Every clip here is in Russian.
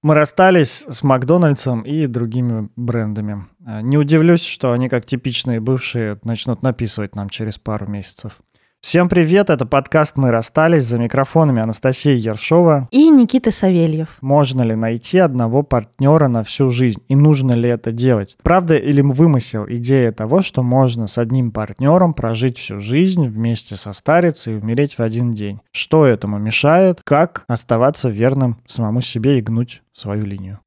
Мы расстались с Макдональдсом и другими брендами. Э, не удивлюсь, что они, как типичные бывшие, начнут написывать нам через пару месяцев. Всем привет, это подкаст «Мы расстались» за микрофонами Анастасия Ершова и Никита Савельев. Можно ли найти одного партнера на всю жизнь и нужно ли это делать? Правда или вымысел идея того, что можно с одним партнером прожить всю жизнь, вместе состариться и умереть в один день? Что этому мешает? Как оставаться верным самому себе и гнуть свою линию?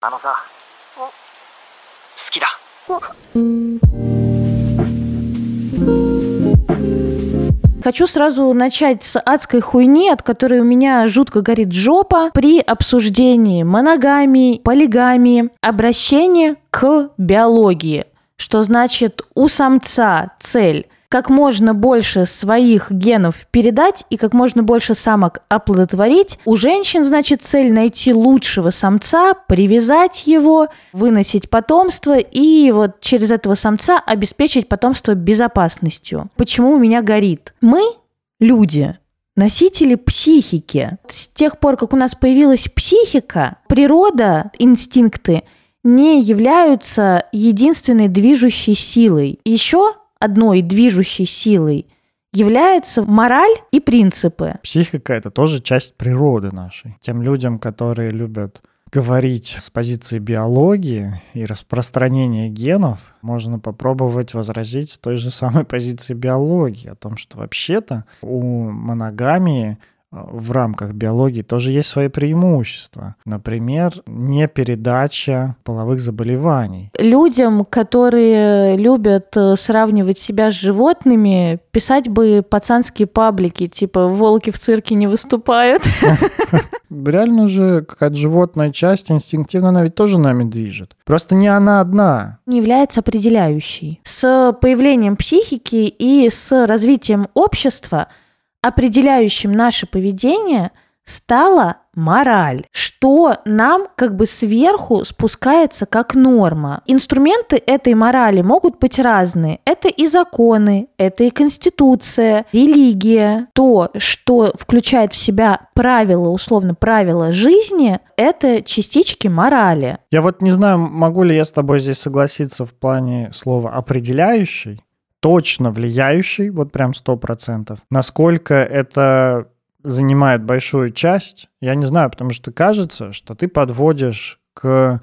Хочу сразу начать с адской хуйни, от которой у меня жутко горит жопа при обсуждении моногамии, полигамии, обращения к биологии. Что значит у самца цель как можно больше своих генов передать и как можно больше самок оплодотворить. У женщин, значит, цель найти лучшего самца, привязать его, выносить потомство и вот через этого самца обеспечить потомство безопасностью. Почему у меня горит? Мы, люди, носители психики. С тех пор, как у нас появилась психика, природа, инстинкты не являются единственной движущей силой. Еще одной движущей силой является мораль и принципы. Психика — это тоже часть природы нашей. Тем людям, которые любят говорить с позиции биологии и распространения генов, можно попробовать возразить с той же самой позиции биологии, о том, что вообще-то у моногамии в рамках биологии тоже есть свои преимущества. Например, не передача половых заболеваний. Людям, которые любят э, сравнивать себя с животными, писать бы пацанские паблики, типа «волки в цирке не выступают». Реально же какая-то животная часть инстинктивно она ведь тоже нами движет. Просто не она одна. Не является определяющей. С появлением психики и с развитием общества – определяющим наше поведение стала мораль, что нам как бы сверху спускается как норма. Инструменты этой морали могут быть разные. Это и законы, это и конституция, религия. То, что включает в себя правила, условно, правила жизни, это частички морали. Я вот не знаю, могу ли я с тобой здесь согласиться в плане слова «определяющий», точно влияющий, вот прям сто процентов. Насколько это занимает большую часть, я не знаю, потому что кажется, что ты подводишь к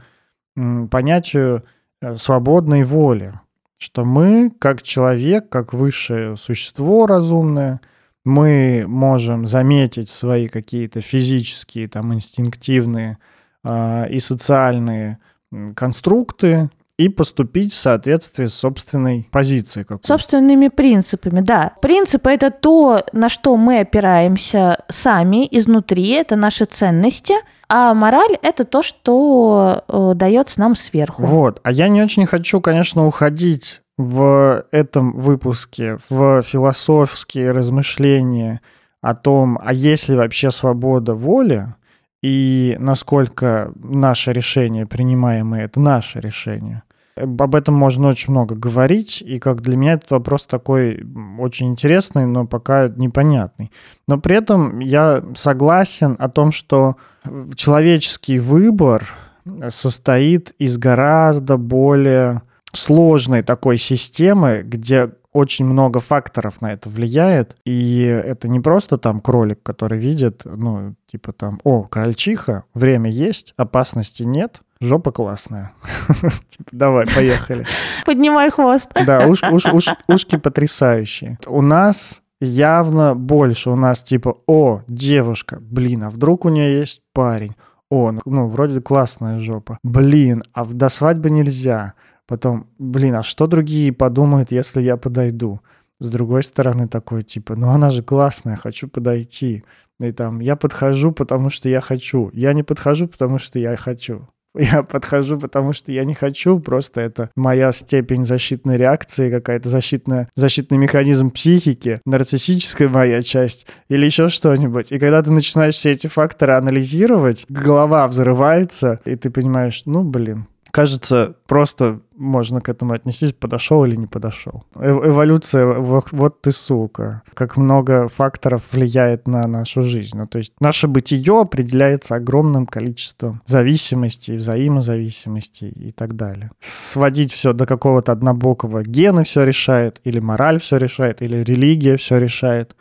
понятию э, свободной воли, что мы, как человек, как высшее существо разумное, мы можем заметить свои какие-то физические, там, инстинктивные э, и социальные конструкты, и поступить в соответствии с собственной позицией. Какой. Собственными принципами, да. Принципы — это то, на что мы опираемся сами, изнутри, это наши ценности, а мораль — это то, что э, дается нам сверху. Вот. А я не очень хочу, конечно, уходить в этом выпуске в философские размышления о том, а есть ли вообще свобода воли, и насколько наше решение, принимаемое, это наше решение. Об этом можно очень много говорить, и как для меня этот вопрос такой очень интересный, но пока непонятный. Но при этом я согласен о том, что человеческий выбор состоит из гораздо более сложной такой системы, где очень много факторов на это влияет, и это не просто там кролик, который видит, ну, типа там, о, крольчиха, время есть, опасности нет, жопа классная. Типа, давай, поехали. Поднимай хвост. Да, уш, уш, уш, ушки потрясающие. У нас явно больше. У нас типа, о, девушка, блин, а вдруг у нее есть парень? О, ну, ну вроде классная жопа. Блин, а до свадьбы нельзя. Потом, блин, а что другие подумают, если я подойду? С другой стороны такой, типа, ну она же классная, хочу подойти. И там, я подхожу, потому что я хочу. Я не подхожу, потому что я хочу. Я подхожу, потому что я не хочу, просто это моя степень защитной реакции, какая-то защитная, защитный механизм психики, нарциссическая моя часть или еще что-нибудь. И когда ты начинаешь все эти факторы анализировать, голова взрывается, и ты понимаешь, ну, блин, кажется, просто можно к этому отнестись, подошел или не подошел. Э эволюция, вот, ты сука. Как много факторов влияет на нашу жизнь. Ну, то есть наше бытие определяется огромным количеством зависимостей, взаимозависимостей и так далее. Сводить все до какого-то однобокого гена все решает, или мораль все решает, или религия все решает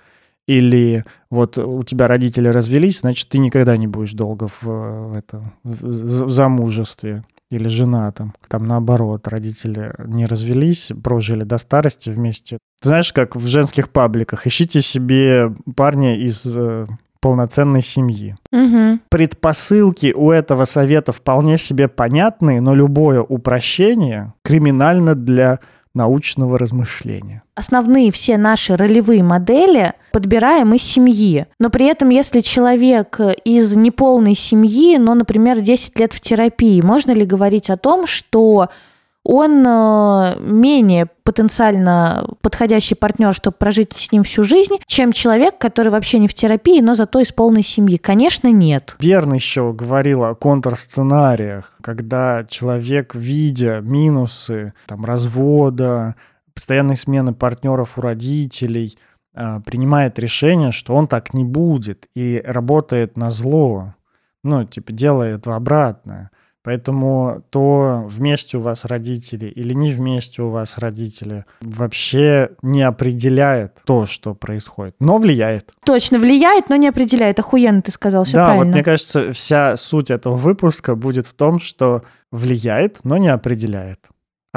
или вот у тебя родители развелись, значит, ты никогда не будешь долго в, в, этом, в замужестве или женатым. Там наоборот, родители не развелись, прожили до старости вместе. Знаешь, как в женских пабликах, ищите себе парня из э, полноценной семьи. Угу. Предпосылки у этого совета вполне себе понятные, но любое упрощение криминально для научного размышления. Основные все наши ролевые модели подбираем из семьи. Но при этом, если человек из неполной семьи, но, например, 10 лет в терапии, можно ли говорить о том, что он э, менее потенциально подходящий партнер, чтобы прожить с ним всю жизнь, чем человек, который вообще не в терапии, но зато из полной семьи? Конечно, нет. Верно еще говорила о контрсценариях, когда человек, видя минусы там, развода, постоянной смены партнеров у родителей, э, принимает решение, что он так не будет и работает на зло. Ну, типа, делает обратное. Поэтому то вместе у вас родители или не вместе у вас родители вообще не определяет то, что происходит, но влияет. Точно, влияет, но не определяет. Охуенно ты сказал, все да, правильно. вот мне кажется, вся суть этого выпуска будет в том, что влияет, но не определяет.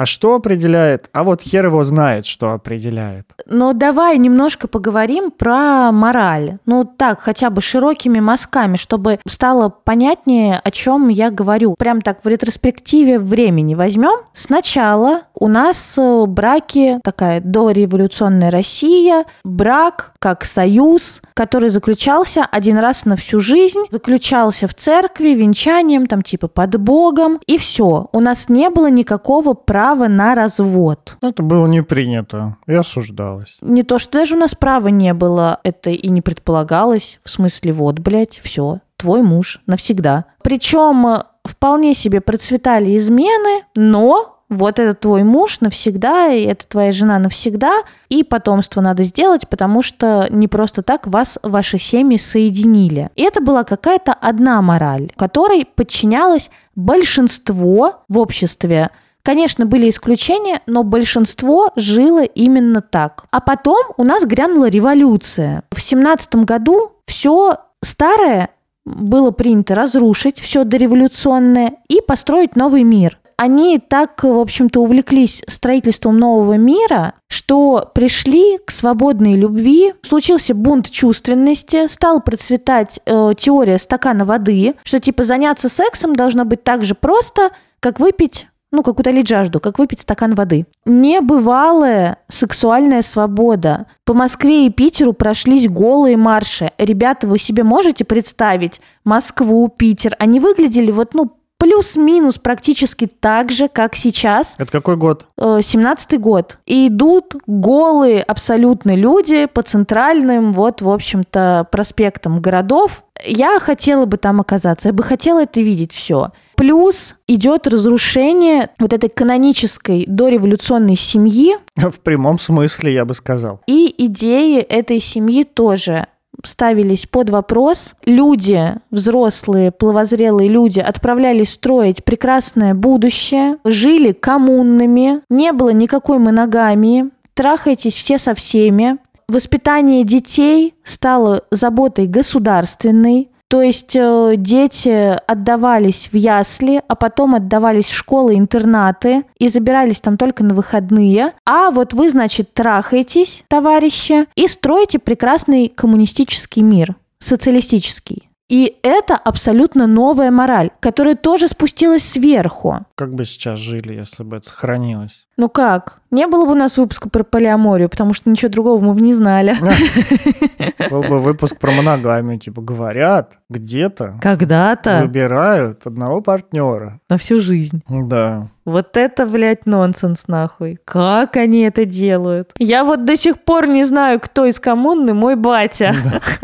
А что определяет? А вот хер его знает, что определяет. Но давай немножко поговорим про мораль. Ну так, хотя бы широкими мазками, чтобы стало понятнее, о чем я говорю. Прям так в ретроспективе времени возьмем. Сначала у нас э, браки, такая дореволюционная Россия, брак как союз, который заключался один раз на всю жизнь, заключался в церкви, венчанием, там типа под Богом, и все. У нас не было никакого права права на развод. Это было не принято и осуждалось. Не то, что даже у нас права не было, это и не предполагалось. В смысле, вот, блядь, все, твой муж навсегда. Причем э, вполне себе процветали измены, но вот это твой муж навсегда, и это твоя жена навсегда, и потомство надо сделать, потому что не просто так вас, ваши семьи соединили. И это была какая-то одна мораль, которой подчинялось большинство в обществе Конечно, были исключения, но большинство жило именно так. А потом у нас грянула революция. В семнадцатом году все старое было принято разрушить, все дореволюционное, и построить новый мир. Они так, в общем-то, увлеклись строительством нового мира, что пришли к свободной любви, случился бунт чувственности, стал процветать э, теория стакана воды, что типа заняться сексом должно быть так же просто, как выпить ну, как утолить жажду, как выпить стакан воды. Небывалая сексуальная свобода. По Москве и Питеру прошлись голые марши. Ребята, вы себе можете представить Москву, Питер? Они выглядели вот, ну, плюс-минус практически так же, как сейчас. Это какой год? Э, семнадцатый год. И идут голые абсолютно люди по центральным, вот, в общем-то, проспектам городов. Я хотела бы там оказаться, я бы хотела это видеть все. Плюс идет разрушение вот этой канонической дореволюционной семьи. В прямом смысле, я бы сказал. И идеи этой семьи тоже ставились под вопрос. Люди, взрослые, пловозрелые люди, отправлялись строить прекрасное будущее, жили коммунными, не было никакой моногамии, трахайтесь все со всеми. Воспитание детей стало заботой государственной, то есть э, дети отдавались в ясли, а потом отдавались в школы, интернаты и забирались там только на выходные. А вот вы, значит, трахаетесь, товарищи, и строите прекрасный коммунистический мир, социалистический. И это абсолютно новая мораль, которая тоже спустилась сверху. Как бы сейчас жили, если бы это сохранилось? Ну как? Не было бы у нас выпуска про полиаморию, потому что ничего другого мы бы не знали. Был бы выпуск про моногамию. Типа говорят, где-то когда-то выбирают одного партнера. На всю жизнь. Да. Вот это, блядь, нонсенс нахуй. Как они это делают? Я вот до сих пор не знаю, кто из коммуны мой батя.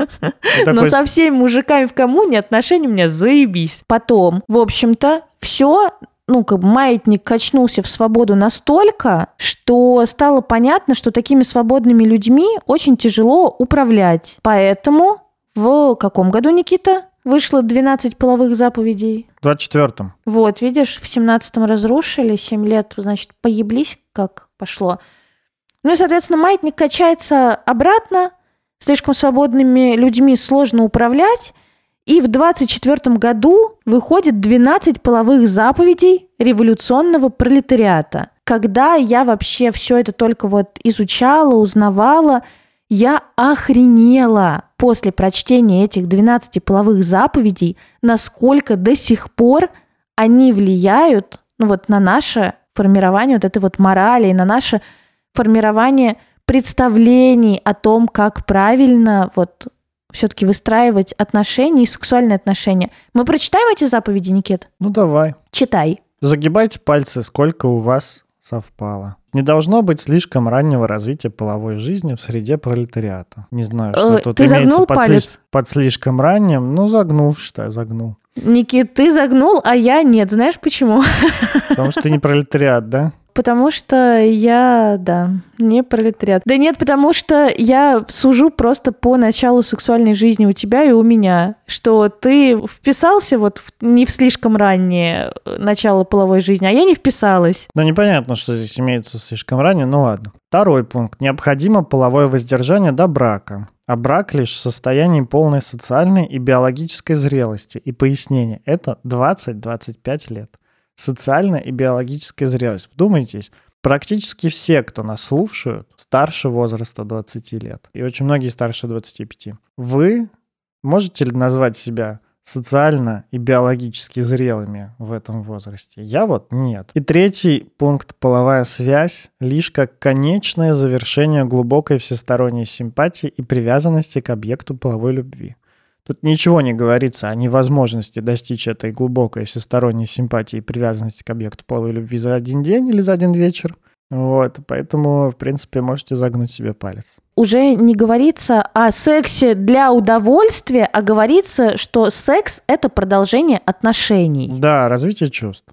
Но со всеми мужиками в коммуне отношения у меня заебись. Потом, в общем-то, все ну, как бы маятник качнулся в свободу настолько, что стало понятно, что такими свободными людьми очень тяжело управлять. Поэтому в каком году, Никита, вышло 12 половых заповедей? В 24-м. Вот, видишь, в 17-м разрушили, 7 лет, значит, поеблись, как пошло. Ну и, соответственно, маятник качается обратно, слишком свободными людьми сложно управлять, и в 24 году выходит 12 половых заповедей революционного пролетариата. Когда я вообще все это только вот изучала, узнавала, я охренела после прочтения этих 12 половых заповедей, насколько до сих пор они влияют ну вот, на наше формирование вот этой вот морали, на наше формирование представлений о том, как правильно вот все-таки выстраивать отношения и сексуальные отношения. Мы прочитаем эти заповеди, Никит? Ну давай. Читай. Загибайте пальцы, сколько у вас совпало. Не должно быть слишком раннего развития половой жизни в среде пролетариата. Не знаю, что Э, тут ты имеется под, палец? сли- под слишком ранним. Ну, загнул, считай, загнул. Никит, ты загнул, а я нет. Знаешь почему? Потому что ты не пролетариат, да? Потому что я, да, не пролетариат. Да нет, потому что я сужу просто по началу сексуальной жизни у тебя и у меня, что ты вписался вот в- не в слишком раннее э, начало половой жизни, а я не вписалась. Ну, непонятно, что здесь имеется слишком ранее, ну ладно. Второй пункт. Необходимо половое воздержание до брака. А брак лишь в состоянии полной социальной и биологической зрелости. И пояснение. Это 20-25 лет. Социальная и биологическая зрелость. Вдумайтесь, практически все, кто нас слушают, старше возраста 20 лет. И очень многие старше 25. Вы можете ли назвать себя социально и биологически зрелыми в этом возрасте? Я вот нет. И третий пункт – половая связь лишь как конечное завершение глубокой всесторонней симпатии и привязанности к объекту половой любви. Тут ничего не говорится о невозможности достичь этой глубокой всесторонней симпатии и привязанности к объекту половой любви за один день или за один вечер. Вот, поэтому, в принципе, можете загнуть себе палец. Уже не говорится о сексе для удовольствия, а говорится, что секс – это продолжение отношений. Да, развитие чувств.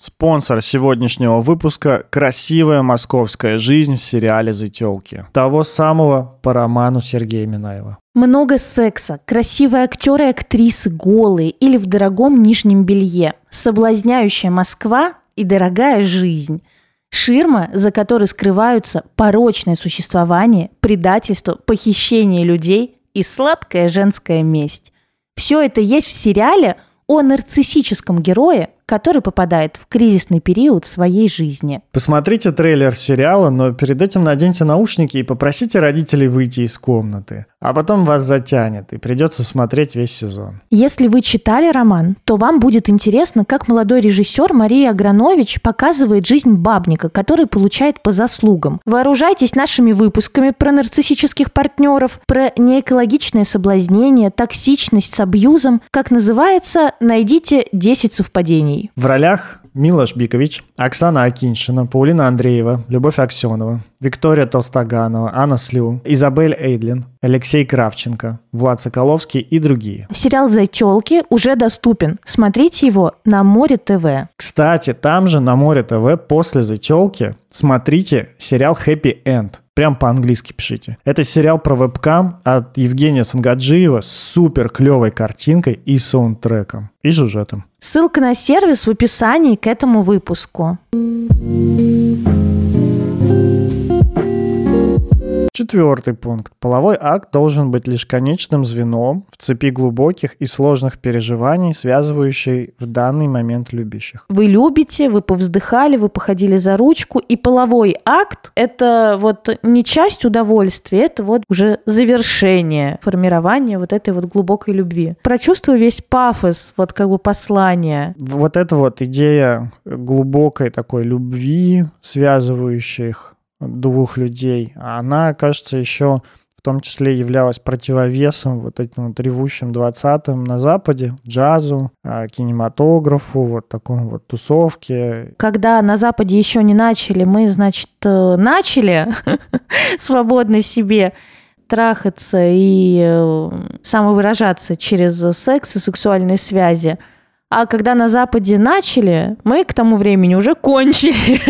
Спонсор сегодняшнего выпуска – красивая московская жизнь в сериале «Зытелки». Того самого по роману Сергея Минаева. Много секса, красивые актеры и актрисы голые или в дорогом нижнем белье, соблазняющая Москва и дорогая жизнь. Ширма, за которой скрываются порочное существование, предательство, похищение людей и сладкая женская месть. Все это есть в сериале о нарциссическом герое, который попадает в кризисный период своей жизни. Посмотрите трейлер сериала, но перед этим наденьте наушники и попросите родителей выйти из комнаты. А потом вас затянет, и придется смотреть весь сезон. Если вы читали роман, то вам будет интересно, как молодой режиссер Мария Агранович показывает жизнь бабника, который получает по заслугам. Вооружайтесь нашими выпусками про нарциссических партнеров, про неэкологичное соблазнение, токсичность с абьюзом. Как называется, найдите 10 совпадений. В ролях Милош Бикович, Оксана Акиншина, Паулина Андреева, Любовь Аксенова, Виктория Толстоганова, Анна Слю, Изабель Эйдлин, Алексей Кравченко, Влад Соколовский и другие. Сериал «Зайтелки» уже доступен. Смотрите его на Море ТВ. Кстати, там же на Море ТВ после «Зателки» смотрите сериал «Happy End». Прям по-английски пишите. Это сериал про вебкам от Евгения Сангаджиева с супер клевой картинкой и саундтреком, и сюжетом. Ссылка на сервис в описании к этому выпуску. Четвертый пункт. Половой акт должен быть лишь конечным звеном в цепи глубоких и сложных переживаний, связывающей в данный момент любящих. Вы любите, вы повздыхали, вы походили за ручку, и половой акт – это вот не часть удовольствия, это вот уже завершение формирования вот этой вот глубокой любви. Прочувствую весь пафос, вот как бы послания. Вот эта вот идея глубокой такой любви, связывающих двух людей, она, кажется, еще в том числе являлась противовесом вот этим вот ревущим 20-м на Западе, джазу, а, кинематографу, вот таком вот тусовке. Когда на Западе еще не начали, мы, значит, э, начали свободно себе. трахаться и э, самовыражаться через секс и сексуальные связи. А когда на Западе начали, мы к тому времени уже кончили.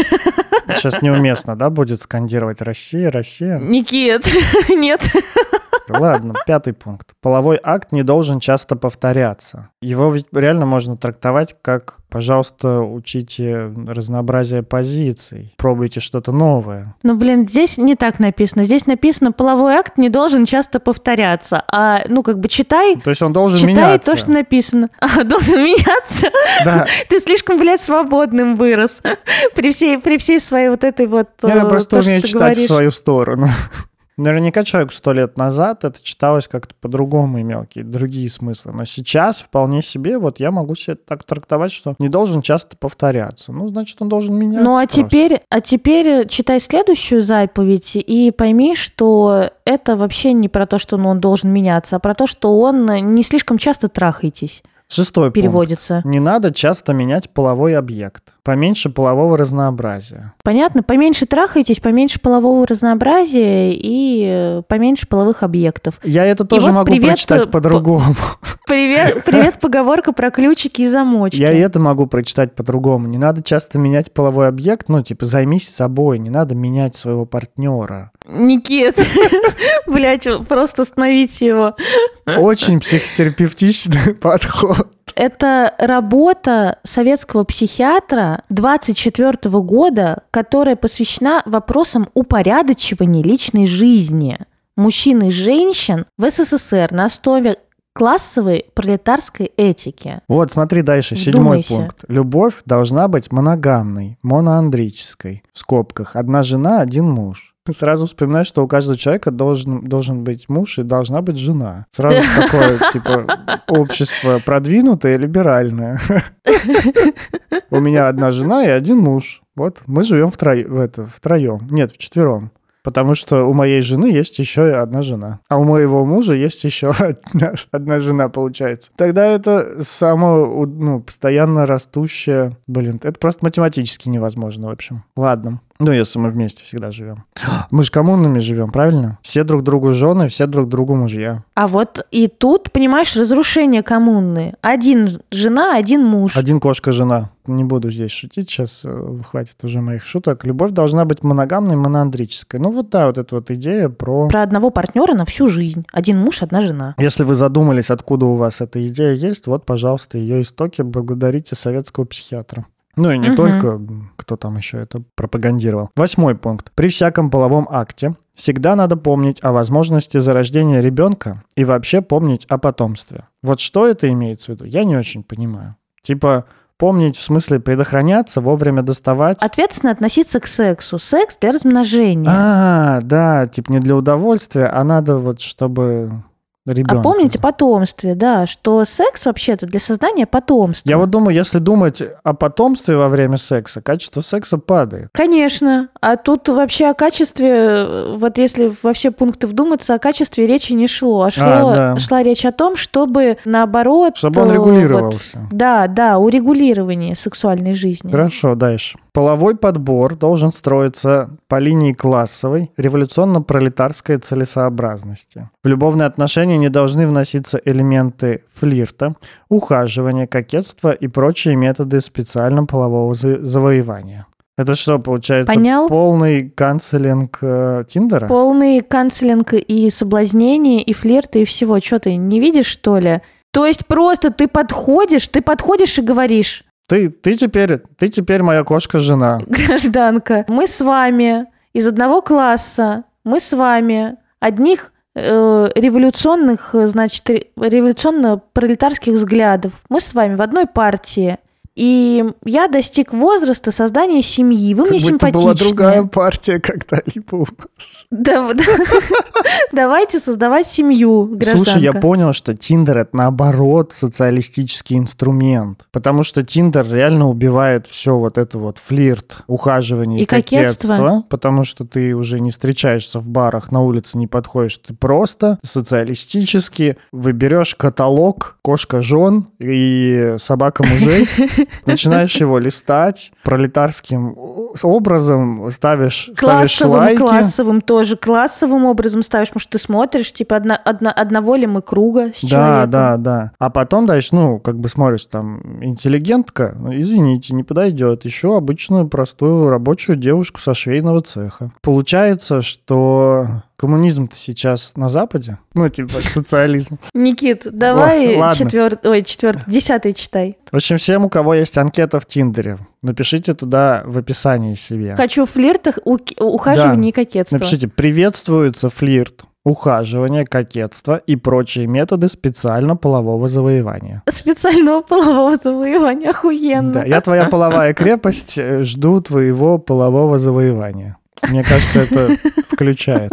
Сейчас неуместно, да, будет скандировать «Россия, Россия»? Никит, нет. Ладно, пятый пункт. Половой акт не должен часто повторяться. Его ведь реально можно трактовать как «пожалуйста, учите разнообразие позиций, пробуйте что-то новое». Ну, блин, здесь не так написано. Здесь написано «половой акт не должен часто повторяться». А, ну, как бы читай... То есть он должен читай меняться. то, что написано. А, должен меняться? Да. Ты слишком, блядь, свободным вырос. При всей, при всей своей вот этой вот... Я э, просто то, умею читать говоришь. в свою сторону. Наверняка человек сто лет назад это читалось как-то по-другому, имел какие-то другие смыслы. Но сейчас вполне себе, вот я могу себе так трактовать, что не должен часто повторяться. Ну, значит, он должен меняться. Ну, а просто. теперь, а теперь читай следующую заповедь и пойми, что это вообще не про то, что ну, он должен меняться, а про то, что он не слишком часто трахайтесь, Шестой пункт. переводится. Не надо часто менять половой объект. Поменьше полового разнообразия. Понятно? Поменьше трахайтесь, поменьше полового разнообразия и э, поменьше половых объектов. Я это тоже вот могу привет, прочитать э, по-другому. Привет, привет, поговорка про ключики и замочки. Я это могу прочитать по-другому. Не надо часто менять половой объект. Ну, типа, займись собой. Не надо менять своего партнера. Никит, блядь, просто остановите его. Очень психотерапевтичный подход. Это работа советского психиатра 24 года, которая посвящена вопросам упорядочивания личной жизни мужчин и женщин в СССР на основе классовой пролетарской этики. Вот, смотри дальше, седьмой Вдумайся. пункт. Любовь должна быть моногамной, моноандрической. В скобках. Одна жена, один муж. Сразу вспоминаю, что у каждого человека должен, должен быть муж и должна быть жена. Сразу такое, типа, общество продвинутое, либеральное. У меня одна жена и один муж. Вот, мы живем втроем. Нет, вчетвером. Потому что у моей жены есть еще и одна жена. А у моего мужа есть еще одна, одна жена, получается. Тогда это само, ну, постоянно растущее... Блин, это просто математически невозможно, в общем. Ладно. Ну, если мы вместе всегда живем. Мы же коммунами живем, правильно? Все друг другу жены, все друг другу мужья. А вот и тут, понимаешь, разрушение коммуны. Один жена, один муж. Один кошка-жена. Не буду здесь шутить, сейчас э, хватит уже моих шуток. Любовь должна быть моногамной, моноандрической. Ну вот да, вот эта вот идея про... Про одного партнера на всю жизнь. Один муж, одна жена. Если вы задумались, откуда у вас эта идея есть, вот, пожалуйста, ее истоки благодарите советского психиатра. Ну и не Мгм. только, кто там еще это пропагандировал. Восьмой пункт. При всяком половом акте всегда надо помнить о возможности зарождения ребенка и вообще помнить о потомстве. Вот что это имеется в виду, я не очень понимаю. Типа помнить в смысле предохраняться, вовремя доставать. Ответственно относиться к сексу. Секс для размножения. А, да, типа не для удовольствия, а надо вот чтобы ребенка. А помните потомстве, да, что секс вообще-то для создания потомства. Я вот думаю, если думать о потомстве во время секса, качество секса падает. Конечно. А тут вообще о качестве, э, вот если во все пункты вдуматься, о качестве речи не шло. А, шло, да. шла речь о том, чтобы наоборот... Чтобы он э, регулировался. вот, да, да, урегулирование сексуальной жизни. Хорошо, дальше. Половой подбор должен строиться по линии классовой, революционно-пролетарской целесообразности. В любовные отношения не должны вноситься элементы флирта, ухаживания, кокетства и прочие методы специально полового за- завоевания. Это что, получается, Понял? полный канцелинг э, Тиндера? Полный канцелинг и соблазнение, и флирты, и всего. Что ты не видишь, что ли? То есть просто ты подходишь, ты подходишь и говоришь, Ты, ты, теперь, ты теперь моя кошка-жена. гражданка, мы с вами из одного класса, мы с вами одних э, революционных, э, значит, ре- революционно-пролетарских взглядов. Мы с вами в одной партии. И я достиг возраста создания семьи. Вы мне Как будто симпатичны. была другая партия когда-либо у нас. Да, да. Давайте создавать семью, гражданка. Слушай, я понял, что Тиндер это наоборот социалистический инструмент. Потому что Тиндер реально убивает все вот это вот флирт, ухаживание И и, кокетство. кокетство. Потому что ты уже не встречаешься в барах, на улице не подходишь. Ты просто социалистически выберешь каталог кошка жен и собака мужей начинаешь его листать пролетарским образом, ставишь, ставишь Классовым, лайки. классовым тоже. Классовым образом ставишь, потому что ты смотришь, типа, одна, одна- одного ли мы круга с Да, человеком. да, да. А потом дальше, ну, как бы смотришь, там, интеллигентка, ну, извините, не подойдет. Еще обычную простую рабочую девушку со швейного цеха. Получается, что коммунизм-то сейчас на Западе, ну, типа социализм. Никит, давай четвертый, ой, четвертый, десятый читай. В общем, всем, у кого есть анкета в Тиндере, напишите туда в описании себе. Хочу в флиртах, у- ухаживание и кокетство. Напишите «Приветствуется флирт, ухаживание, кокетство и прочие методы специально полового завоевания». Специального полового завоевания, охуенно. Да, я твоя половая крепость, э, жду твоего полового завоевания. Мне кажется, это включает.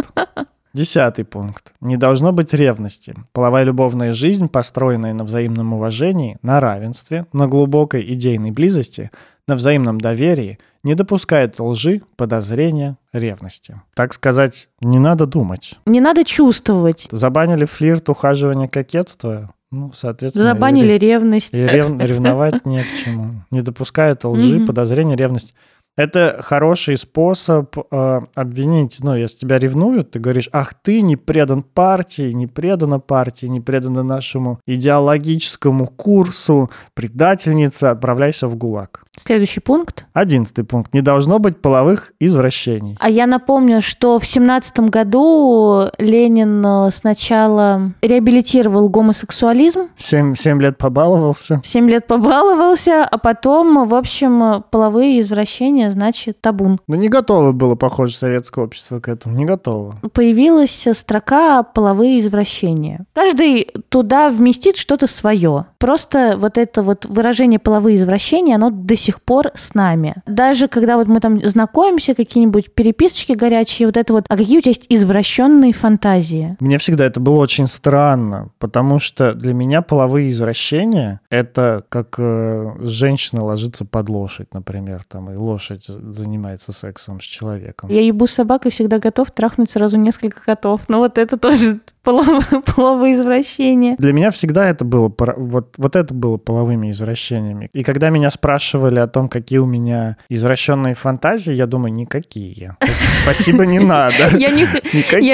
Десятый пункт. Не должно быть ревности. Половая любовная жизнь, построенная на взаимном уважении, на равенстве, на глубокой идейной близости, на взаимном доверии, не допускает лжи, подозрения, ревности. Так сказать, не надо думать. Не надо чувствовать. Забанили флирт, ухаживание, кокетство. Ну, соответственно, и Забанили ревность. и рев- ревновать не к чему. Не допускает лжи, подозрения, ревность. Это хороший способ э, обвинить, ну, если тебя ревнуют, ты говоришь, ах, ты не предан партии, не предана партии, не предана нашему идеологическому курсу, предательница, отправляйся в ГУЛАГ. Следующий пункт. Одиннадцатый пункт. Не должно быть половых извращений. А я напомню, что в семнадцатом году Ленин э, сначала реабилитировал гомосексуализм, Семь, семь лет побаловался. семь лет побаловался, а потом, в общем, половые извращения, значит, табун. Но не готово было, похоже, советское общество к этому. Не готово. Появилась строка «половые извращения». Каждый туда вместит что-то свое. Просто вот это вот выражение «половые извращения», оно до сих пор с нами. Даже когда вот мы там знакомимся, какие-нибудь переписочки горячие, вот это вот, а какие у тебя есть извращенные фантазии? Мне всегда это было очень странно, потому что для меня половые извращения — это как э, женщина ложится под лошадь, например, там, и лошадь занимается сексом с человеком. Я ебу собак и всегда готов трахнуть сразу несколько котов. Но вот это тоже половые, извращения. Для меня всегда это было, вот, вот это было половыми извращениями. И когда меня спрашивали о том, какие у меня извращенные фантазии, я думаю, никакие. Спасибо, не надо. Я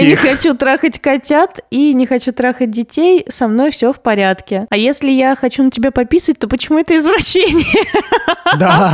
не, хочу трахать котят и не хочу трахать детей, со мной все в порядке. А если я хочу на тебя пописать, то почему это извращение? Да.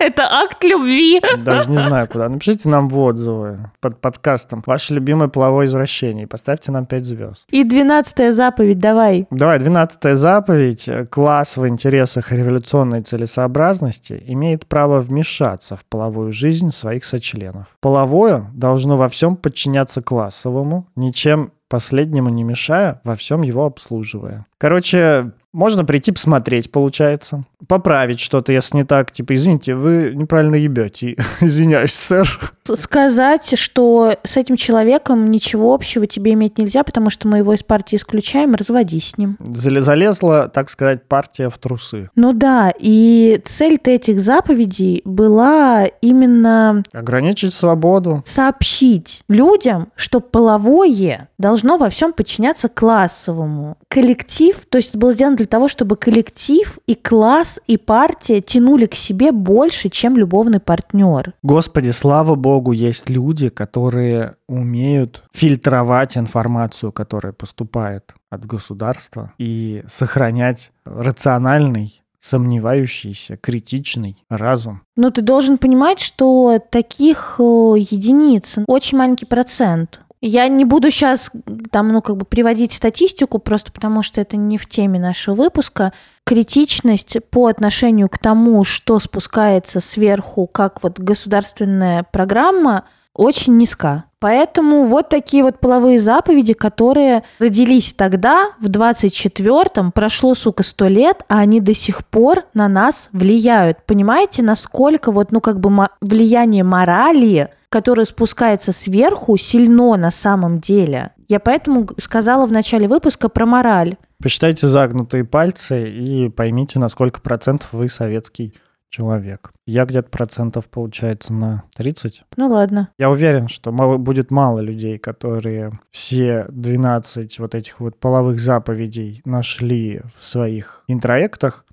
Это акт любви. Даже не знаю куда. Напишите нам в отзывы под подкастом ваше любимое половое извращение поставьте нам 5 звезд. И двенадцатая заповедь, давай. Давай, двенадцатая заповедь. Класс в интересах революционной целесообразности имеет право вмешаться в половую жизнь своих сочленов. Половое должно во всем подчиняться классовому, ничем последнему не мешая, во всем его обслуживая. Короче, можно прийти посмотреть, получается. Поправить что-то, если не так. Типа, извините, вы неправильно ебете. Извиняюсь, сэр. Сказать, что с этим человеком ничего общего тебе иметь нельзя, потому что мы его из партии исключаем, разводись с ним. Зале- Залезла, так сказать, партия в трусы. Ну да, и цель-то этих заповедей была именно Ограничить свободу. сообщить людям, что половое должно во всем подчиняться классовому. Коллектив, то есть это было сделано для того, чтобы коллектив и класс и партия тянули к себе больше, чем любовный партнер. Господи, слава богу, есть люди, которые умеют фильтровать информацию, которая поступает от государства, и сохранять рациональный, сомневающийся, критичный разум. Но ты должен понимать, что таких э, единиц очень маленький процент. Я не буду сейчас там, ну, как бы приводить статистику, просто потому что это не в теме нашего выпуска. Критичность по отношению к тому, что спускается сверху, как вот государственная программа, очень низка. Поэтому вот такие вот половые заповеди, которые родились тогда, в 24-м, прошло, сука, сто лет, а они до сих пор на нас влияют. Понимаете, насколько вот, ну, как бы влияние морали, которое спускается сверху, сильно на самом деле. Я поэтому сказала в начале выпуска про мораль. Посчитайте загнутые пальцы и поймите, на сколько процентов вы советский человек. Я где-то процентов, получается, на 30. Ну ладно. Я уверен, что будет мало людей, которые все 12 вот этих вот половых заповедей нашли в своих интроектах.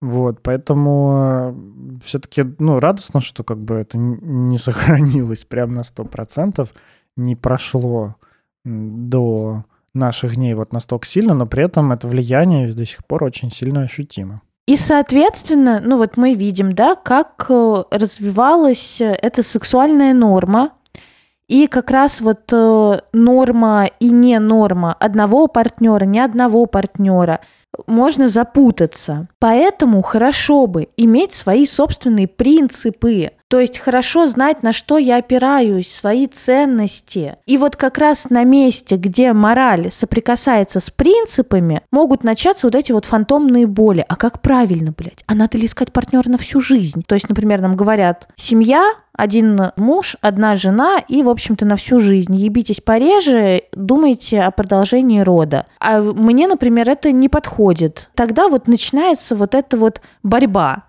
Вот, поэтому все-таки, ну, радостно, что как бы это не сохранилось прям на 100%, не прошло до наших дней вот настолько сильно, но при этом это влияние до сих пор очень сильно ощутимо. И, соответственно, ну вот мы видим, да, как э, развивалась эта сексуальная норма, и как раз вот э, норма и не норма одного партнера, не одного партнера – можно запутаться. Поэтому хорошо бы иметь свои собственные принципы, то есть хорошо знать, на что я опираюсь, свои ценности. И вот как раз на месте, где мораль соприкасается с принципами, могут начаться вот эти вот фантомные боли. А как правильно, блядь? А надо ли искать партнера на всю жизнь? То есть, например, нам говорят, семья, один муж, одна жена и, в общем-то, на всю жизнь. Ебитесь пореже, думайте о продолжении рода. А мне, например, это не подходит. Тогда вот начинается вот эта вот борьба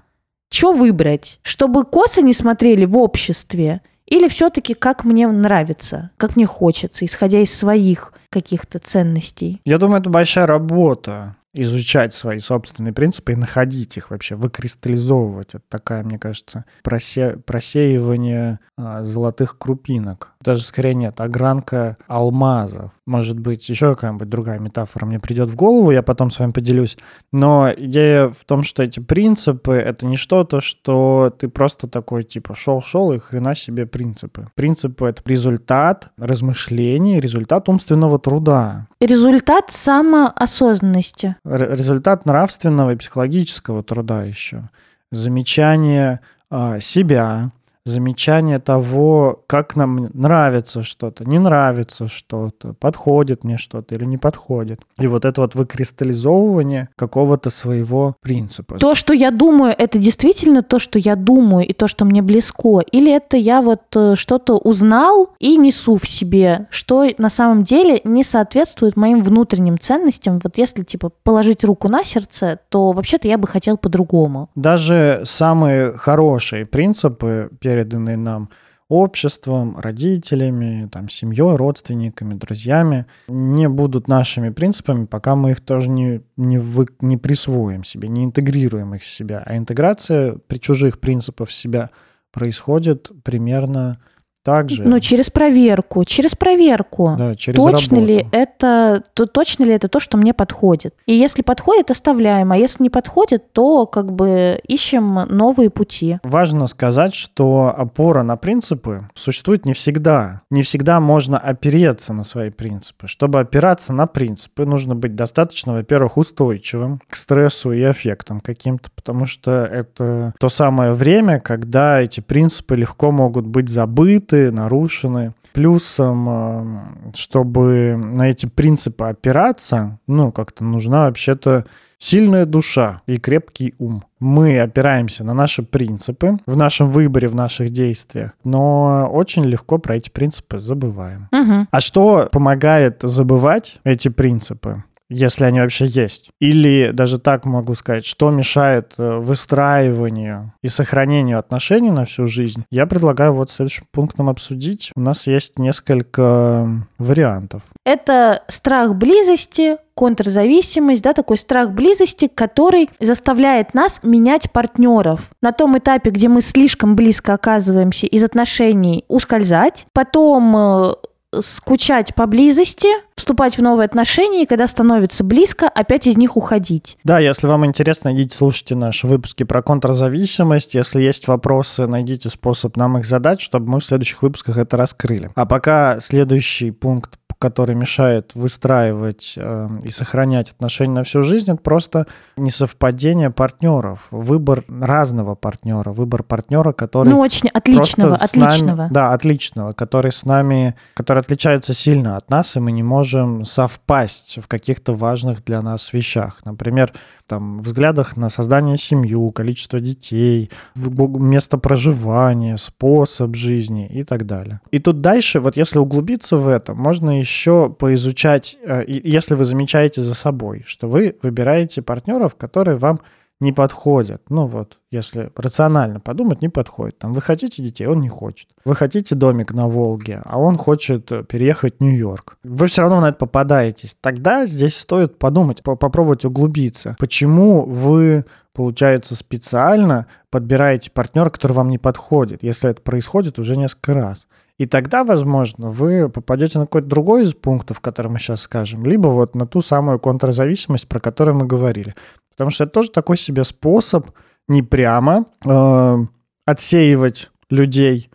что выбрать? Чтобы косы не смотрели в обществе или все-таки как мне нравится, как мне хочется, исходя из своих каких-то ценностей? Я думаю, это большая работа изучать свои собственные принципы и находить их вообще, выкристаллизовывать. Это такая, мне кажется, просе... просеивание а, золотых крупинок. Даже скорее нет, огранка алмазов. Может быть, еще какая-нибудь другая метафора мне придет в голову, я потом с вами поделюсь. Но идея в том, что эти принципы — это не что-то, что ты просто такой, типа, шел-шел и хрена себе принципы. Принципы — это результат размышлений, результат умственного труда. Результат самоосознанности. Р- результат нравственного и психологического труда еще. Замечание э, себя, замечание того, как нам нравится что-то, не нравится что-то, подходит мне что-то или не подходит. И вот это вот выкристаллизовывание какого-то своего принципа. То, что я думаю, это действительно то, что я думаю и то, что мне близко? Или это я вот э, что-то узнал и несу в себе, что на самом деле не соответствует моим внутренним ценностям? Вот если, типа, положить руку на сердце, то вообще-то я бы хотел по-другому. Даже самые хорошие принципы переданные нам обществом, родителями, там, семьей, родственниками, друзьями, не будут нашими принципами, пока мы их тоже не, не, вы, не присвоим себе, не интегрируем их в себя. А интеграция при чужих принципах в себя происходит примерно также. Ну, через проверку, через проверку. Да, через точно работу. ли это, то, точно ли это то, что мне подходит? И если подходит, оставляем, а если не подходит, то как бы ищем новые пути. Важно сказать, что опора на принципы существует не всегда. Не всегда можно опереться на свои принципы. Чтобы опираться на принципы, нужно быть достаточно, во-первых, устойчивым к стрессу и эффектам каким-то, потому что это то самое время, когда эти принципы легко могут быть забыты, забыты, нарушены. Плюсом, э, чтобы на эти принципы опираться, ну, как-то нужна вообще-то сильная душа и крепкий ум. Мы опираемся на наши принципы в нашем выборе, в наших действиях, но очень легко про эти принципы забываем. Угу. А что помогает забывать эти принципы? Если они вообще есть. Или даже так могу сказать, что мешает э, выстраиванию и сохранению отношений на всю жизнь, я предлагаю вот следующим пунктом обсудить. У нас есть несколько вариантов. Это страх близости, контрзависимость, да, такой страх близости, который заставляет нас менять партнеров. На том этапе, где мы слишком близко оказываемся из отношений, ускользать, потом э, скучать поблизости, вступать в новые отношения, и когда становится близко, опять из них уходить. Да, если вам интересно, идите слушайте наши выпуски про контрзависимость. Если есть вопросы, найдите способ нам их задать, чтобы мы в следующих выпусках это раскрыли. А пока следующий пункт который мешает выстраивать э, и сохранять отношения на всю жизнь, это просто несовпадение партнеров, выбор разного партнера, выбор партнера, который... Ну, очень отличного, отличного. Нами, да, отличного, который с нами, который отличается сильно от нас, и мы не можем совпасть в каких-то важных для нас вещах. Например, там, взглядах на создание семью, количество детей, место проживания, способ жизни и так далее. И тут дальше, вот если углубиться в это, можно еще еще поизучать, э, если вы замечаете за собой, что вы выбираете партнеров, которые вам не подходят. Ну вот, если рационально подумать, не подходит. Там вы хотите детей, он не хочет. Вы хотите домик на Волге, а он хочет переехать в Нью-Йорк. Вы все равно на это попадаетесь. Тогда здесь стоит подумать, попробовать углубиться. Почему вы получается, специально подбираете партнера, который вам не подходит, если это происходит уже несколько раз. И тогда, возможно, вы попадете на какой-то другой из пунктов, который мы сейчас скажем, либо вот на ту самую контрзависимость, про которую мы говорили. Потому что это тоже такой себе способ не прямо э, отсеивать людей,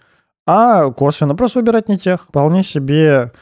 а косвенно просто выбирать не тех. Вполне себе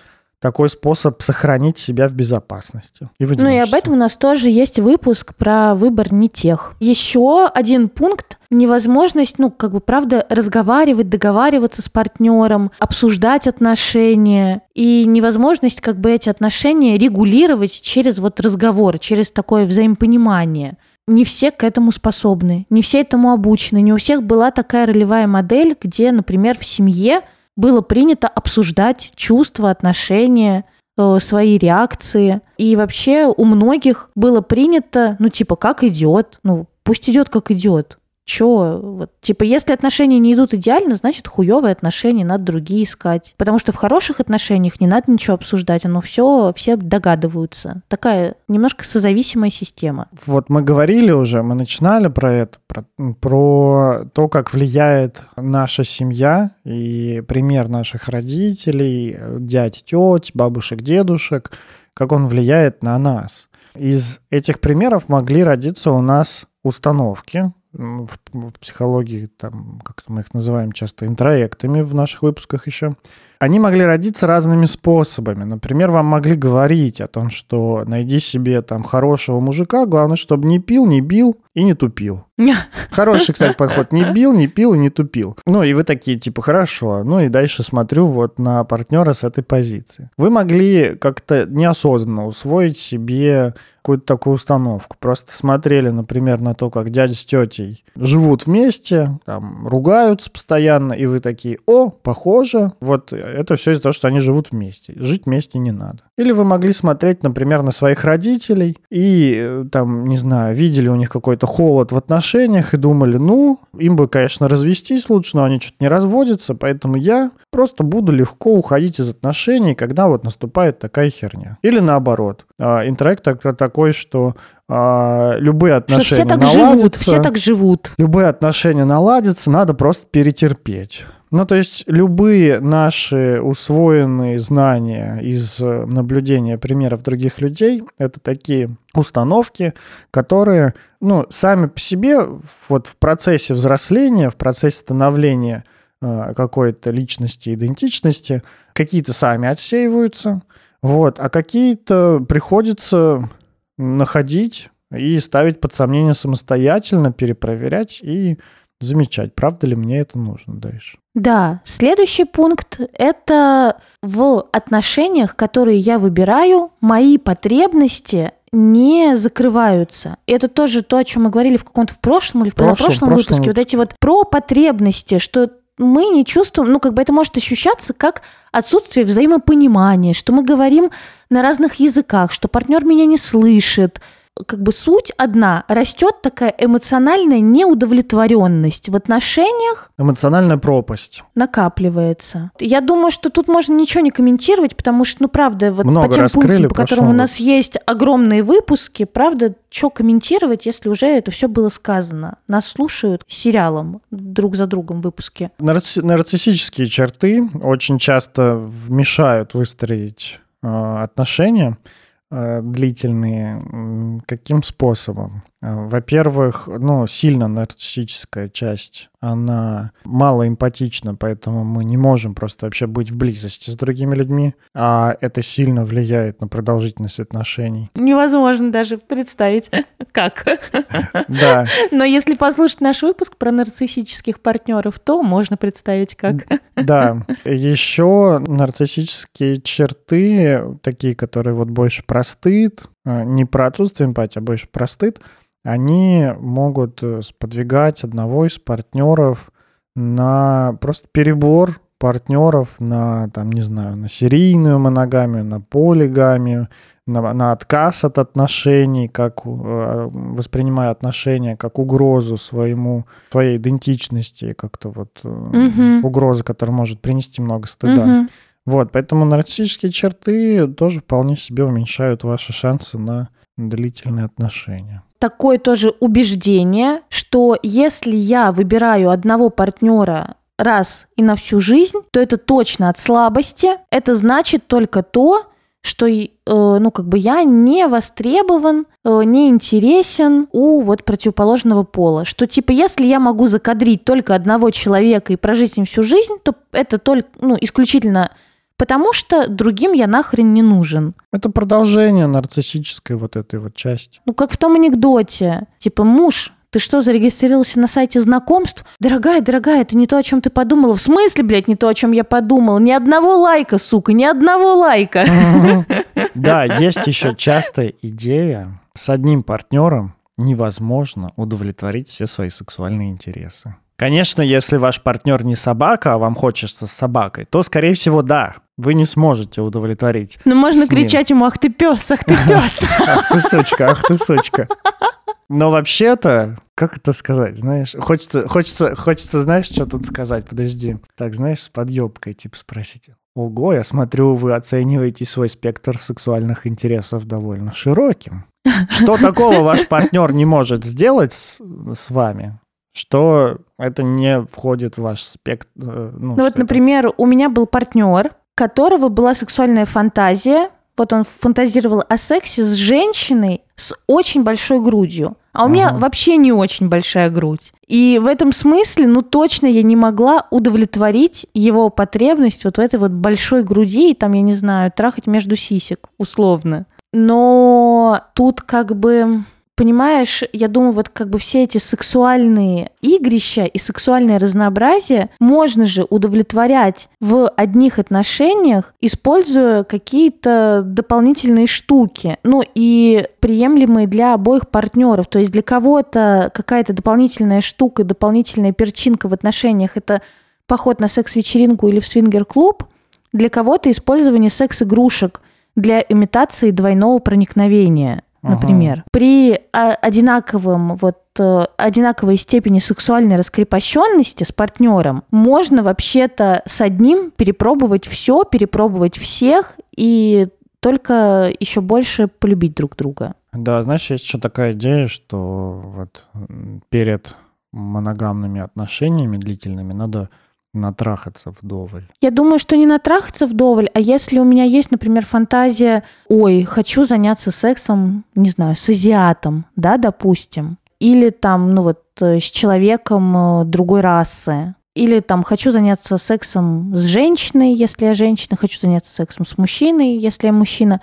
такой способ сохранить себя в безопасности. И в ну и об этом у нас тоже есть выпуск про выбор не тех. Еще один пункт невозможность, ну, как бы, правда, разговаривать, договариваться с партнером, обсуждать отношения и невозможность, как бы, эти отношения регулировать через вот разговор, через такое взаимопонимание. Не все к этому способны, не все этому обучены, не у всех была такая ролевая модель, где, например, в семье было принято обсуждать чувства, отношения, э, свои реакции. И вообще у многих было принято, ну, типа, как идет, ну, пусть идет, как идет. Чё, вот, типа, если отношения не идут идеально, значит, хуевые отношения надо другие искать. Потому что в хороших отношениях не надо ничего обсуждать, оно все, все догадываются. Такая немножко созависимая система. Вот мы говорили уже, мы начинали про это, про, про то, как влияет наша семья и пример наших родителей, дядь, теть, бабушек, дедушек, как он влияет на нас. Из этих примеров могли родиться у нас установки, в, в психологии, там, как мы их называем часто, интроектами в наших выпусках еще, они могли родиться разными способами. Например, вам могли говорить о том, что найди себе там хорошего мужика, главное, чтобы не пил, не бил и не тупил. Хороший, кстати, подход. Не бил, не пил и не тупил. Ну, и вы такие, типа, хорошо. Ну, и дальше смотрю вот на партнера с этой позиции. Вы могли как-то неосознанно усвоить себе какую-то такую установку. Просто смотрели, например, на то, как дядя с тетей живут вместе, там, ругаются постоянно, и вы такие, о, похоже, вот это все из-за того, что они живут вместе. Жить вместе не надо. Или вы могли смотреть, например, на своих родителей и, э, там, не знаю, видели у них какой-то холод в отношениях и думали, ну, им бы, конечно, развестись лучше, но они что-то не разводятся, поэтому я просто буду легко уходить из отношений, когда вот наступает такая херня. Или наоборот. А, интеракт такой, что а, любые отношения что все так наладятся. Живут, все так живут. Любые отношения наладятся, надо просто перетерпеть. Ну, то есть любые наши усвоенные знания из наблюдения примеров других людей — это такие установки, которые, ну, сами по себе вот в процессе взросления, в процессе становления э, какой-то личности, идентичности, какие-то сами отсеиваются, вот, а какие-то приходится находить и ставить под сомнение самостоятельно, перепроверять и замечать, правда ли мне это нужно дальше. Да, следующий пункт – это в отношениях, которые я выбираю, мои потребности не закрываются. Это тоже то, о чем мы говорили в каком-то в прошлом или в позапрошлом выпуске. выпуске. Вот эти вот про потребности, что мы не чувствуем, ну, как бы это может ощущаться как отсутствие взаимопонимания, что мы говорим на разных языках, что партнер меня не слышит, как бы суть одна. Растет такая эмоциональная неудовлетворенность в отношениях. Эмоциональная пропасть. Накапливается. Я думаю, что тут можно ничего не комментировать, потому что, ну, правда, вот Много по тем пунктам, по которым у нас есть огромные выпуски, правда, что комментировать, если уже это все было сказано? Нас слушают сериалом друг за другом выпуски. Нарцисс... Нарциссические черты очень часто мешают выстроить э, отношения. Э, длительные. Каким способом? Во-первых, ну, сильно нарциссическая часть она мало эмпатична, поэтому мы не можем просто вообще быть в близости с другими людьми, а это сильно влияет на продолжительность отношений. Невозможно даже представить, как. Да. Но если послушать наш выпуск про нарциссических партнеров, то можно представить, как. Да. Еще нарциссические черты, такие, которые вот больше простыд, э, не про отсутствие эмпатии, а больше простыд, они могут э, сподвигать одного из партнеров на просто перебор партнеров на, там, не знаю, на серийную моногамию, на полигамию, на, на отказ от отношений, как э, воспринимая отношения как угрозу своему, своей идентичности, как-то вот Мгм. угроза, которая может принести много стыда. Мгм. Вот, поэтому нарциссические черты тоже вполне себе уменьшают ваши шансы на длительные отношения. Такое тоже убеждение, что если я выбираю одного партнера раз и на всю жизнь, то это точно от слабости. Это значит только то, что э, ну как бы я не востребован, э, не интересен у вот противоположного пола. Что типа если я могу закадрить только одного человека и прожить с ним всю жизнь, то это только ну исключительно потому что другим я нахрен не нужен. Это продолжение нарциссической вот этой вот части. Ну, как в том анекдоте. Типа, муж, ты что, зарегистрировался на сайте знакомств? Дорогая, дорогая, это не то, о чем ты подумала. В смысле, блядь, не то, о чем я подумала? Ни одного лайка, сука, ни одного лайка. Да, есть еще частая идея. С одним партнером невозможно удовлетворить все свои сексуальные интересы. Конечно, если ваш партнер не собака, а вам хочется с собакой, то, скорее всего, да, вы не сможете удовлетворить. Ну, можно кричать ему, ах ты пес, ах ты пес. Ах ты сучка, ах ты сучка. Но вообще-то, как это сказать, знаешь, хочется, хочется, хочется, знаешь, что тут сказать, подожди. Так, знаешь, с подъебкой, типа, спросить. Ого, я смотрю, вы оцениваете свой спектр сексуальных интересов довольно широким. Что такого ваш партнер не может сделать с, с вами, что это не входит в ваш спектр? э, Ну, Ну вот, это? например, у меня был партнер, которого была сексуальная фантазия. Вот он фантазировал о сексе с женщиной с очень большой грудью. А у меня Ага. вообще не очень большая грудь. И в этом смысле, ну точно я не могла удовлетворить его потребность вот в этой вот большой груди, и там, я не знаю, трахать между сисек, условно. Но тут как бы Понимаешь, я думаю, вот как бы все эти сексуальные игрища и сексуальное разнообразие можно же удовлетворять в одних отношениях, используя какие-то дополнительные штуки, ну и приемлемые для обоих партнеров. То есть для кого-то какая-то дополнительная штука, дополнительная перчинка в отношениях это поход на секс-вечеринку или в свингер-клуб, для кого-то использование секс-игрушек для имитации двойного проникновения Ага. например. При а, одинаковом вот э, одинаковой степени сексуальной раскрепощенности с партнером можно вообще-то с одним перепробовать все, перепробовать всех и только еще больше полюбить друг друга. Да, знаешь, есть еще такая идея, что вот перед моногамными отношениями длительными надо натрахаться вдоволь. Я думаю, что не натрахаться вдоволь, а если у меня есть, например, фантазия, ой, хочу заняться сексом, не знаю, с азиатом, да, допустим, или там, ну вот, э, с человеком э, другой расы, или там хочу заняться сексом с женщиной, если я женщина, хочу заняться сексом с мужчиной, если я мужчина,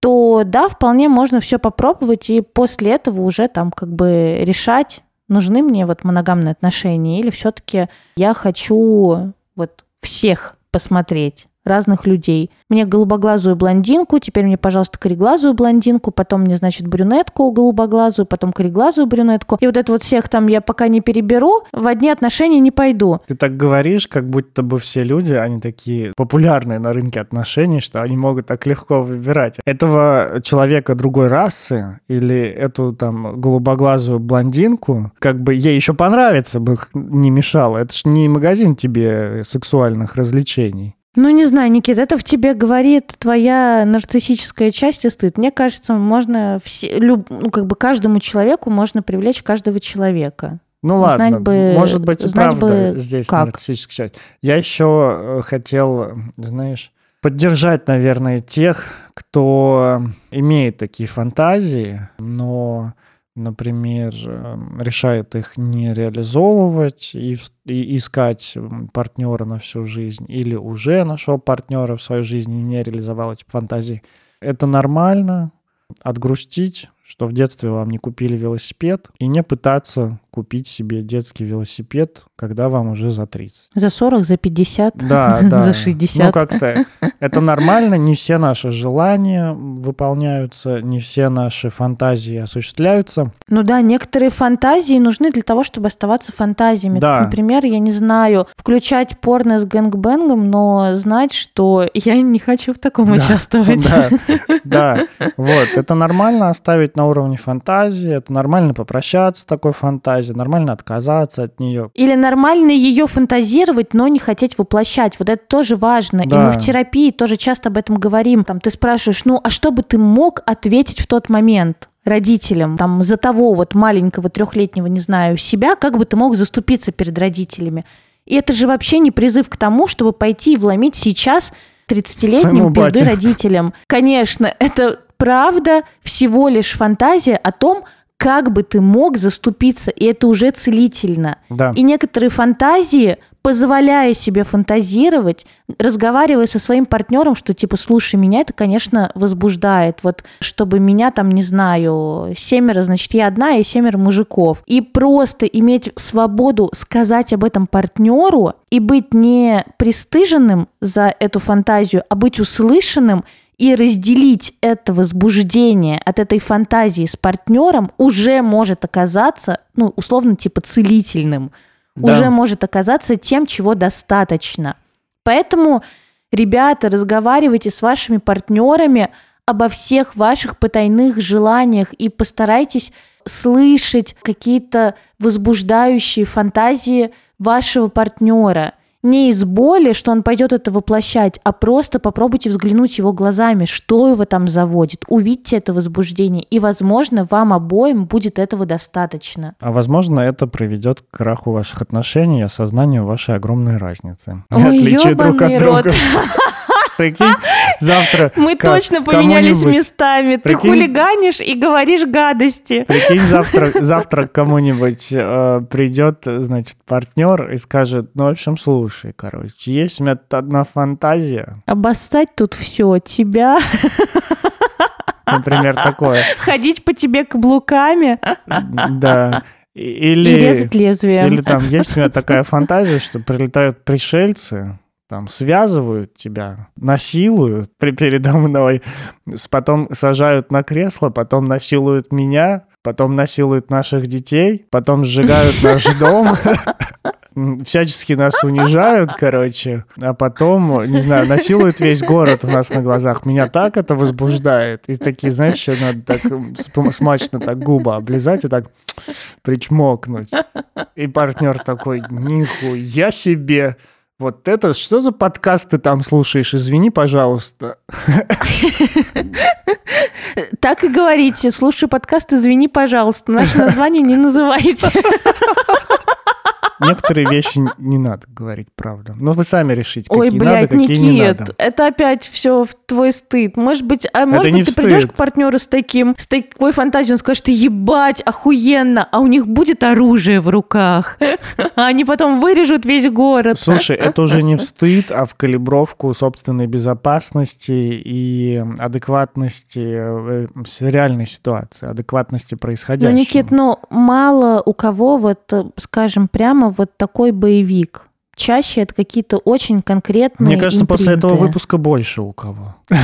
то да, вполне можно все попробовать и после этого уже там как бы решать, нужны мне вот моногамные отношения или все-таки я хочу вот всех посмотреть, разных людей. Мне голубоглазую блондинку, теперь мне, пожалуйста, кореглазую блондинку, потом мне, значит, брюнетку голубоглазую, потом кореглазую брюнетку. И вот это вот всех там я пока не переберу, в одни отношения не пойду. Ты так говоришь, как будто бы все люди, они такие популярные на рынке отношений, что они могут так легко выбирать. Этого человека другой расы или эту там голубоглазую блондинку, как бы ей еще понравится бы, не мешало. Это ж не магазин тебе сексуальных развлечений. Ну, не знаю, Никит, это в тебе говорит твоя нарциссическая часть и стыд. Мне кажется, можно все, люб- ну, как бы каждому человеку можно привлечь каждого человека. Ну Знать ладно, бы- может быть и правда бы здесь как. нарциссическая часть. Я еще э, хотел, знаешь, поддержать, наверное, тех, кто имеет такие фантазии, но, например, э, решает их не реализовывать и, и искать партнера на всю жизнь, или уже нашел партнера в свою жизнь и не реализовал эти фантазии. Это нормально, отгрустить, что в детстве вам не купили велосипед, и не пытаться купить себе детский велосипед, когда вам уже за 30. За 40, за 50, Да, да. за 60. Ну, как-то это нормально, не все наши желания выполняются, не все наши фантазии осуществляются. Ну да, некоторые фантазии нужны для того, чтобы оставаться фантазиями. Да. Как, например, я не знаю, включать порно с гэнгбэнгом, но знать, что я не хочу в таком Да, участвовать. Да, да. Вот, это нормально оставить на уровне фантазии, это нормально попрощаться с такой фантазией, нормально отказаться от нее. Или нормально ее фантазировать, но не хотеть воплощать. Вот это тоже важно. И Да. мы в терапии тоже часто об этом говорим. Там ты спрашиваешь, ну а что бы ты мог ответить в тот момент? родителям, там, за того вот маленького трехлетнего, не знаю, себя, как бы ты мог заступиться перед родителями. И это же вообще не призыв к тому, чтобы пойти и вломить сейчас Своему 30-летним пизды родителям. Конечно, это правда всего лишь фантазия о том, как бы ты мог заступиться, и это уже целительно. Да. И некоторые фантазии, позволяя себе фантазировать, разговаривая со своим партнером, что типа, слушай, меня это, конечно, возбуждает. Вот чтобы меня там, не знаю, семеро, значит, я одна и семеро мужиков. И просто иметь свободу сказать об этом партнеру и быть не пристыженным за эту фантазию, а быть услышанным и разделить это возбуждение от этой фантазии с партнером уже может оказаться, ну, условно, типа целительным Да. уже может оказаться тем, чего достаточно. Поэтому, ребята, разговаривайте с вашими партнерами обо всех ваших потайных желаниях и постарайтесь слышать какие-то возбуждающие фантазии вашего партнера. Не из боли, что он пойдет это воплощать, а просто попробуйте взглянуть его глазами, что его там заводит. Увидьте это возбуждение, и, возможно, вам обоим будет этого достаточно. А возможно, это приведет к краху ваших отношений и осознанию вашей огромной разницы. Ой, отличия друг от друга. Прикинь, завтра... Мы точно поменялись местами. Ты хулиганишь и говоришь гадости. Прикинь, завтра, завтра кому-нибудь э, придет, значит, партнер и скажет, ну, в общем, слушай, короче, есть у меня одна фантазия, Обоссать тут все. Тебя, например, такое, ходить по тебе каблуками да, И- и или, резать лезвием. или там есть у меня такая фантазия, что прилетают пришельцы, там связывают тебя, насилуют при- передо мной, потом сажают на кресло, потом насилуют меня, потом насилуют наших детей, потом сжигают наш дом, всячески нас унижают, короче, а потом, не знаю, насилуют весь город у нас на глазах. Меня так это возбуждает. И такие, знаешь, еще надо так смачно так губы облизать и так причмокнуть. И партнер такой, нихуя себе. Вот это что за подкаст ты там слушаешь? Извини, пожалуйста. Так и говорите. Слушай подкаст, извини, пожалуйста. Наше название не называйте. Некоторые вещи не надо говорить, правда. Но вы сами решите, Ой, какие надо, блядь, какие не Никит, надо. это опять все в твой стыд. Может быть, а может не быть, ты придешь к партнеру с таким, с такой фантазией, он скажет, ты ебать, охуенно, а у них будет оружие в руках. А они потом вырежут весь город. Слушай, это уже не в стыд, а в калибровку собственной безопасности и адекватности э, с реальной ситуации, адекватности Ну, происходящего. Никит, ну, мало у кого, вот, э, скажем прямо, вот такой боевик. Чаще это какие-то очень конкретные Мне кажется, после этого импринты. выпуска больше у кого.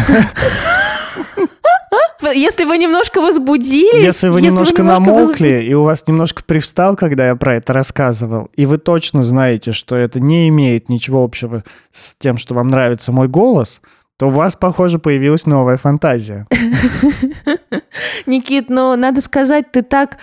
Если вы немножко возбудились... Если вы немножко воз- намолкли, и у вас немножко привстал, когда я про это рассказывал, и вы точно знаете, что это не имеет ничего общего с тем, что вам нравится мой голос, то у вас, похоже, появилась новая фантазия. Никит, ну, надо сказать, ты так,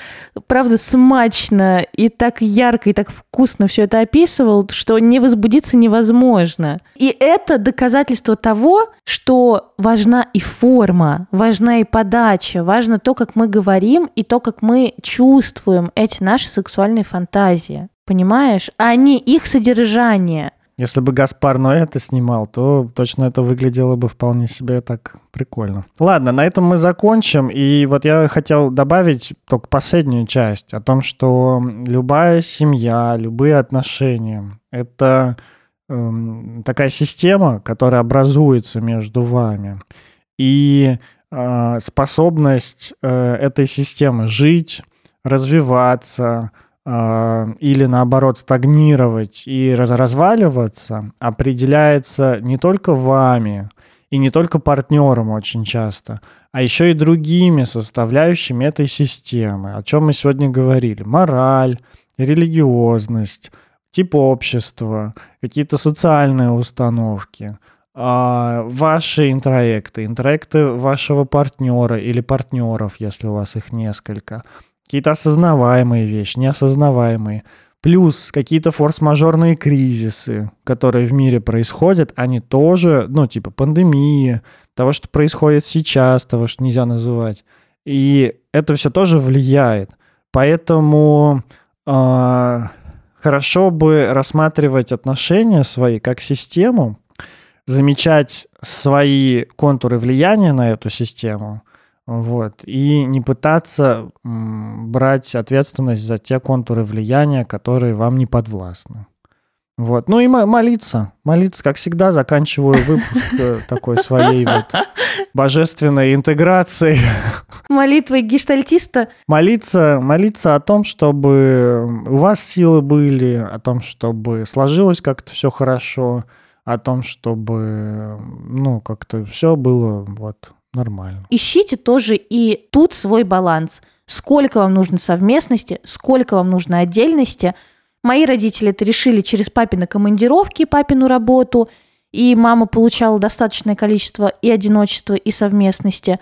правда, смачно и так ярко, и так вкусно все это описывал, что не возбудиться невозможно. И это доказательство того, что важна и форма, важна и подача, важно то, как мы говорим, и то, как мы чувствуем эти наши сексуальные фантазии. Понимаешь? А не их содержание. Если бы Гаспар Ноэ это снимал, то точно это выглядело бы вполне себе так прикольно. Ладно, на этом мы закончим. И вот я хотел добавить только последнюю часть о том, что любая семья, любые отношения — это эм, такая система, которая образуется между вами. И э, способность э, этой системы жить, развиваться, или наоборот стагнировать и раз разваливаться, определяется не только вами и не только партнером очень часто, а еще и другими составляющими этой системы, о чем мы сегодня говорили. Мораль, религиозность, тип общества, какие-то социальные установки, а, ваши интроекты, интроекты вашего партнера или партнеров, если у вас их несколько, какие-то осознаваемые вещи, неосознаваемые, плюс какие-то форс-мажорные кризисы, которые в мире происходят, они тоже, ну, типа пандемии, того, что происходит сейчас, того, что нельзя называть. И это все тоже влияет. Поэтому э, хорошо бы рассматривать отношения свои как систему, замечать свои контуры влияния на эту систему, вот, и не пытаться брать ответственность за те контуры влияния, которые вам не подвластны. Вот. Ну и молиться. Молиться, как всегда, заканчиваю выпуск э, такой своей вот божественной интеграции. Молитвой гештальтиста? Молиться, молиться о том, чтобы у вас силы были, о том, чтобы сложилось как-то все хорошо, о том, чтобы, ну, как-то все было вот нормально. Ищите тоже и тут свой баланс. Сколько вам нужно совместности, сколько вам нужно отдельности. Мои родители это решили через папины командировки, папину работу, и мама получала достаточное количество и одиночества, и совместности.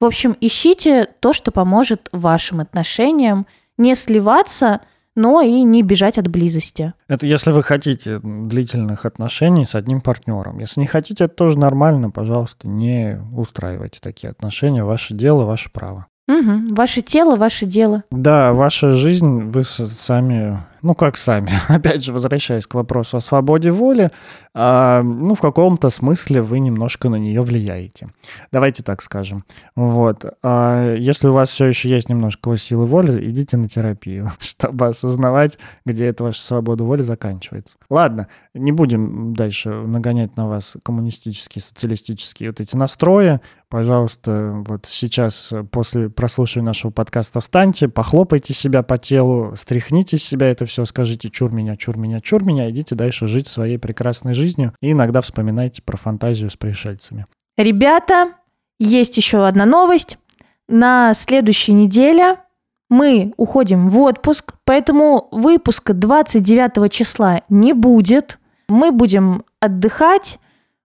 В общем, ищите то, что поможет вашим отношениям не сливаться – но и не бежать от близости. Это если вы хотите длительных отношений с одним партнером. Если не хотите, это тоже нормально, пожалуйста, не устраивайте такие отношения. Ваше дело, ваше право. Угу. Ваше тело, ваше дело. Да, ваша жизнь, вы сами ну как сами, опять же, возвращаясь к вопросу о свободе воли, э, ну в каком-то смысле вы немножко на нее влияете. Давайте так скажем. Вот. А если у вас все еще есть немножко силы воли, идите на терапию, чтобы осознавать, где эта ваша свобода воли заканчивается. Ладно, не будем дальше нагонять на вас коммунистические, социалистические вот эти настрои. Пожалуйста, вот сейчас после прослушивания нашего подкаста встаньте, похлопайте себя по телу, стряхните с себя это все все, скажите чур меня, чур меня, чур меня, идите дальше жить своей прекрасной жизнью и иногда вспоминайте про фантазию с пришельцами. Ребята, есть еще одна новость. На следующей неделе мы уходим в отпуск, поэтому выпуска 29 числа не будет. Мы будем отдыхать.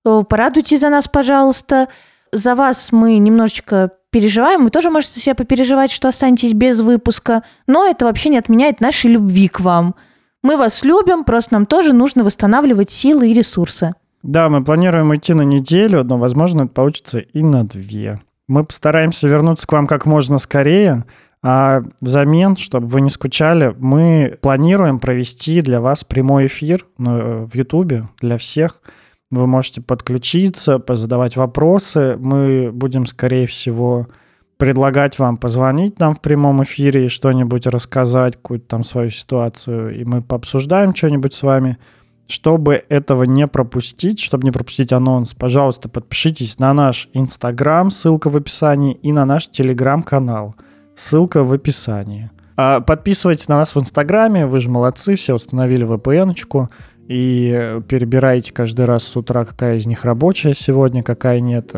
Э, порадуйте за нас, пожалуйста. За вас мы немножечко переживаем. Вы тоже можете себя попереживать, что останетесь без выпуска, но это вообще не отменяет нашей любви к вам. Мы вас любим, просто нам тоже нужно восстанавливать силы и ресурсы. Да, мы планируем идти на неделю, но, возможно, это получится и на две. Мы постараемся вернуться к вам как можно скорее, а взамен, чтобы вы не скучали, мы планируем провести для вас прямой эфир ну, в Ютубе для всех – вы можете подключиться, позадавать вопросы. Мы будем, скорее всего, предлагать вам позвонить нам в прямом эфире и что-нибудь рассказать, какую-то там свою ситуацию, и мы пообсуждаем что-нибудь с вами. Чтобы этого не пропустить, чтобы не пропустить анонс, пожалуйста, подпишитесь на наш Инстаграм, ссылка в описании, и на наш Телеграм-канал, ссылка в описании. А подписывайтесь на нас в Инстаграме, вы же молодцы, все установили VPN-очку и перебираете каждый раз с утра, какая из них рабочая сегодня, какая нет.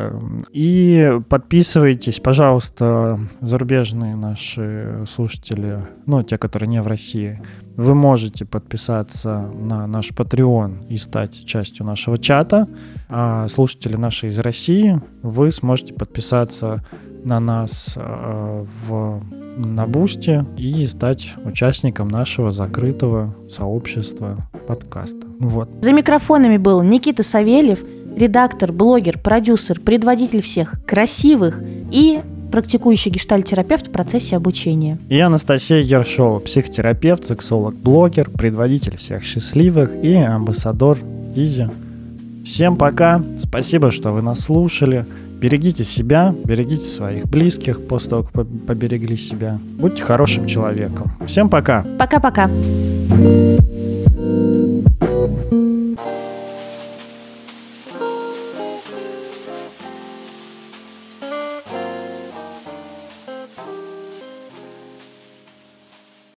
И подписывайтесь, пожалуйста, зарубежные наши слушатели, ну, те, которые не в России. Вы можете подписаться на наш Patreon и стать частью нашего чата. А слушатели наши из России, вы сможете подписаться на нас э, в на Бусте и стать участником нашего закрытого сообщества подкаста. Вот. За микрофонами был Никита Савельев, редактор, блогер, продюсер, предводитель всех красивых и практикующий гештальтерапевт в процессе обучения. И Анастасия Ершова, психотерапевт, сексолог, блогер, предводитель всех счастливых и амбассадор Дизи. Всем пока, спасибо, что вы нас слушали. Берегите себя, берегите своих близких после того, как поберегли себя. Будьте хорошим человеком. Всем пока. Пока-пока.